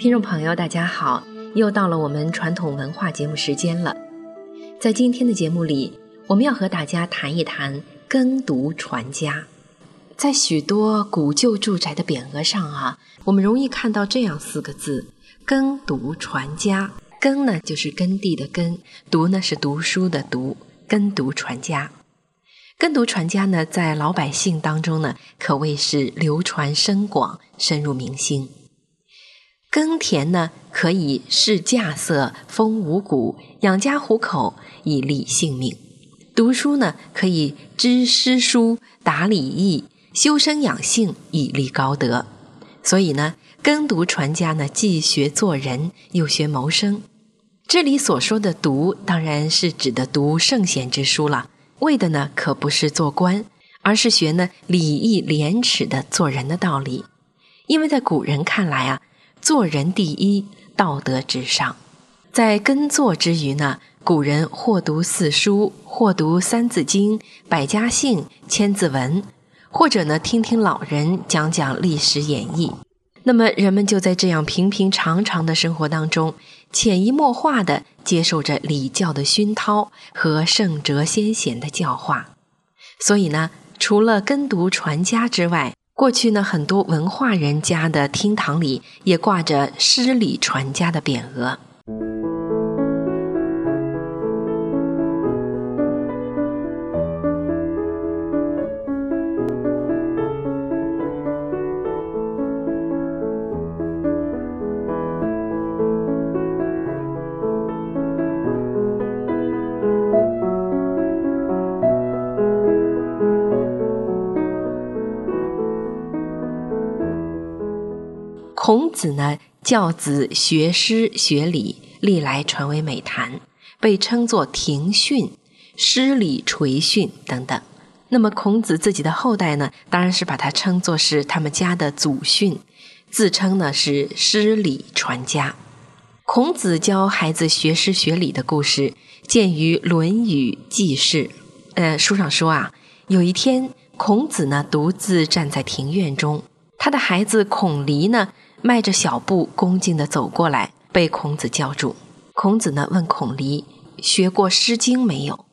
听众朋友，大家好，又到了我们传统文化节目时间了。在今天的节目里，我们要和大家谈一谈耕读传家。在许多古旧住宅的匾额上啊，我们容易看到这样四个字：耕读传家。耕呢，就是耕地的耕；读呢，是读书的读。耕读传家，耕读传家呢，在老百姓当中呢，可谓是流传深广、深入民心。耕田呢，可以试稼穑、丰五谷、养家糊口、以利性命；读书呢，可以知诗书、达礼义、修身养性、以立高德。所以呢，耕读传家呢，既学做人，又学谋生。这里所说的“读”，当然是指的读圣贤之书了，为的呢，可不是做官，而是学呢礼义廉耻的做人的道理。因为在古人看来啊。做人第一，道德至上。在耕作之余呢，古人或读四书，或读三字经、百家姓、千字文，或者呢听听老人讲讲历史演义。那么人们就在这样平平常常的生活当中，潜移默化地接受着礼教的熏陶和圣哲先贤的教化。所以呢，除了耕读传家之外，过去呢，很多文化人家的厅堂里也挂着“诗礼传家”的匾额。孔子呢，教子学诗学礼，历来传为美谈，被称作庭训、诗礼垂训等等。那么孔子自己的后代呢，当然是把他称作是他们家的祖训，自称呢是诗礼传家。孔子教孩子学诗学礼的故事，见于《论语记事》。呃，书上说啊，有一天，孔子呢独自站在庭院中，他的孩子孔鲤呢。迈着小步，恭敬地走过来，被孔子叫住。孔子呢问孔鲤：“学过《诗经》没有？”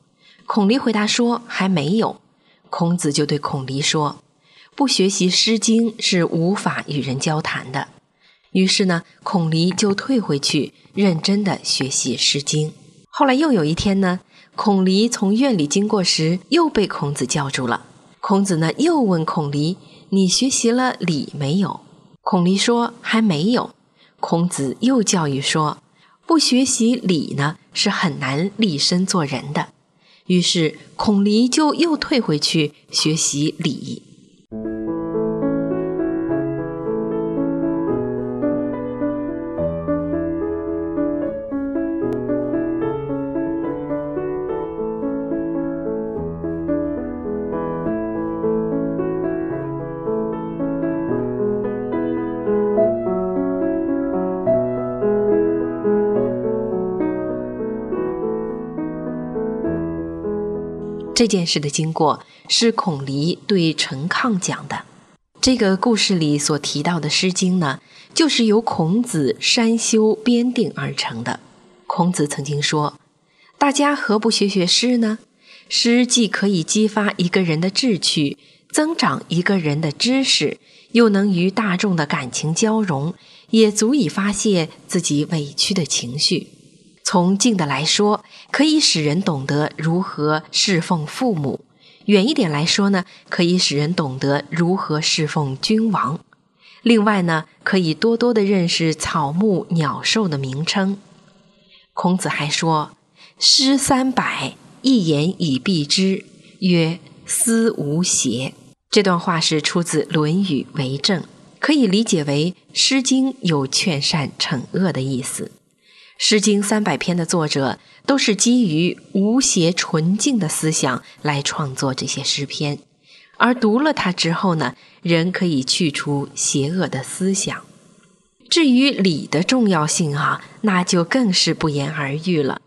孔鲤回答说：“还没有。”孔子就对孔鲤说：“不学习《诗经》是无法与人交谈的。”于是呢，孔鲤就退回去，认真地学习《诗经》。后来又有一天呢，孔鲤从院里经过时，又被孔子叫住了。孔子呢又问孔鲤：“你学习了礼没有？”孔鲤说：“还没有。”孔子又教育说：“不学习礼呢，是很难立身做人的。”于是孔鲤就又退回去学习礼。这件事的经过是孔鲤对陈亢讲的。这个故事里所提到的《诗经》呢，就是由孔子删修编定而成的。孔子曾经说：“大家何不学学诗呢？诗既可以激发一个人的志趣，增长一个人的知识，又能与大众的感情交融，也足以发泄自己委屈的情绪。”从近的来说，可以使人懂得如何侍奉父母；远一点来说呢，可以使人懂得如何侍奉君王。另外呢，可以多多的认识草木鸟兽的名称。孔子还说：“诗三百，一言以蔽之，曰思无邪。”这段话是出自《论语为政》，可以理解为《诗经》有劝善惩恶的意思。《诗经》三百篇的作者都是基于无邪纯净的思想来创作这些诗篇，而读了它之后呢，人可以去除邪恶的思想。至于礼的重要性啊，那就更是不言而喻了。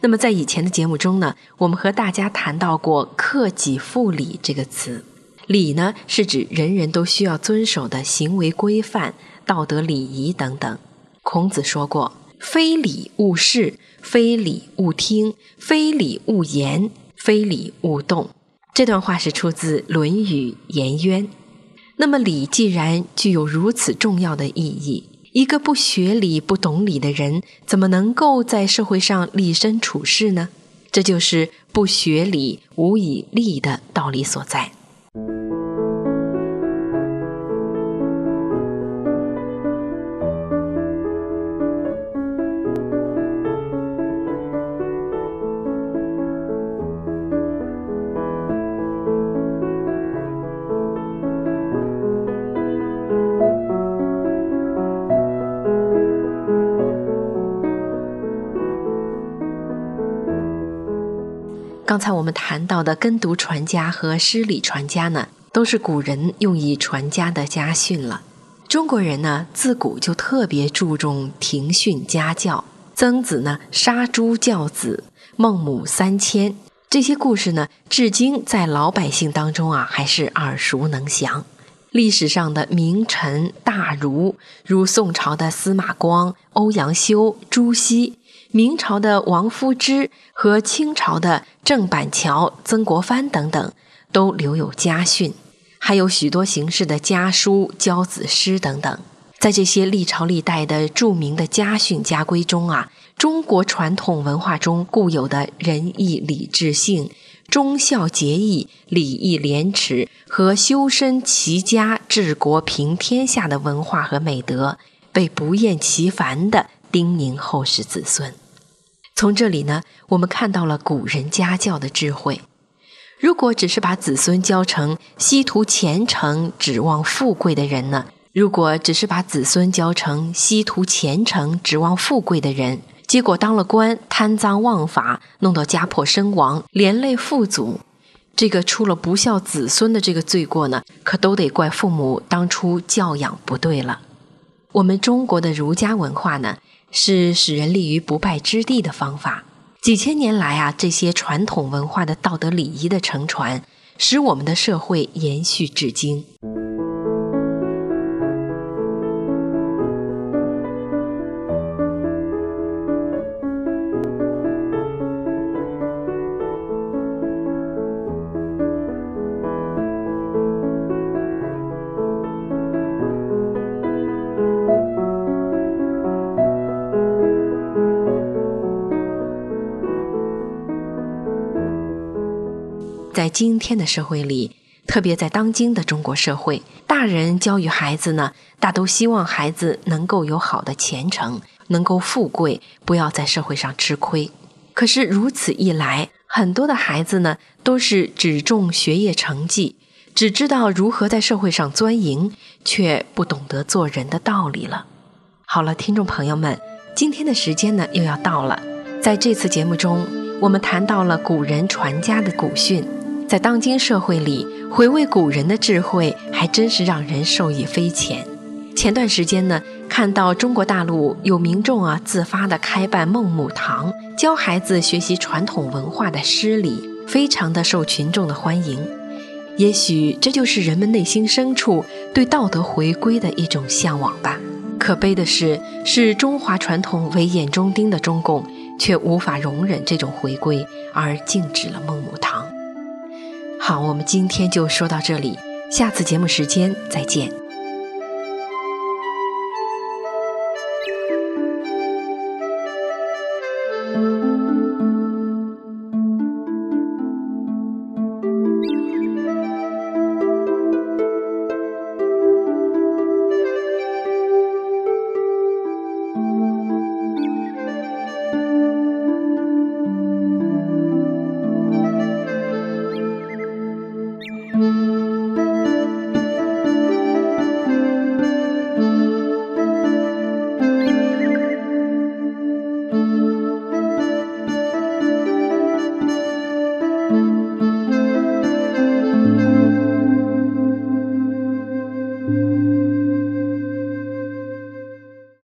那么在以前的节目中呢，我们和大家谈到过“克己复礼”这个词，礼呢是指人人都需要遵守的行为规范、道德礼仪等等。孔子说过：“非礼勿视，非礼勿听，非礼勿言，非礼勿动。”这段话是出自《论语·颜渊》。那么，礼既然具有如此重要的意义，一个不学礼、不懂礼的人，怎么能够在社会上立身处世呢？这就是“不学礼，无以立”的道理所在。刚才我们谈到的耕读传家和诗礼传家呢，都是古人用以传家的家训了。中国人呢，自古就特别注重庭训家教。曾子呢，杀猪教子；孟母三迁，这些故事呢，至今在老百姓当中啊，还是耳熟能详。历史上的名臣大儒，如宋朝的司马光、欧阳修、朱熹。明朝的王夫之和清朝的郑板桥、曾国藩等等，都留有家训，还有许多形式的家书、教子诗等等。在这些历朝历代的著名的家训家规中啊，中国传统文化中固有的仁义礼智信、忠孝节义、礼义廉耻和修身齐家治国平天下的文化和美德，被不厌其烦地叮咛后世子孙。从这里呢，我们看到了古人家教的智慧。如果只是把子孙教成希图前程、指望富贵的人呢？如果只是把子孙教成希图前程、指望富贵的人，结果当了官，贪赃枉法，弄到家破身亡，连累父祖，这个出了不孝子孙的这个罪过呢，可都得怪父母当初教养不对了。我们中国的儒家文化呢？是使人立于不败之地的方法。几千年来啊，这些传统文化的道德礼仪的承传，使我们的社会延续至今。在今天的社会里，特别在当今的中国社会，大人教育孩子呢，大都希望孩子能够有好的前程，能够富贵，不要在社会上吃亏。可是如此一来，很多的孩子呢，都是只重学业成绩，只知道如何在社会上钻营，却不懂得做人的道理了。好了，听众朋友们，今天的时间呢又要到了，在这次节目中，我们谈到了古人传家的古训。在当今社会里，回味古人的智慧，还真是让人受益匪浅。前段时间呢，看到中国大陆有民众啊自发的开办孟母堂，教孩子学习传统文化的诗礼，非常的受群众的欢迎。也许这就是人们内心深处对道德回归的一种向往吧。可悲的是，视中华传统为眼中钉的中共，却无法容忍这种回归，而禁止了孟母堂。好，我们今天就说到这里，下次节目时间再见。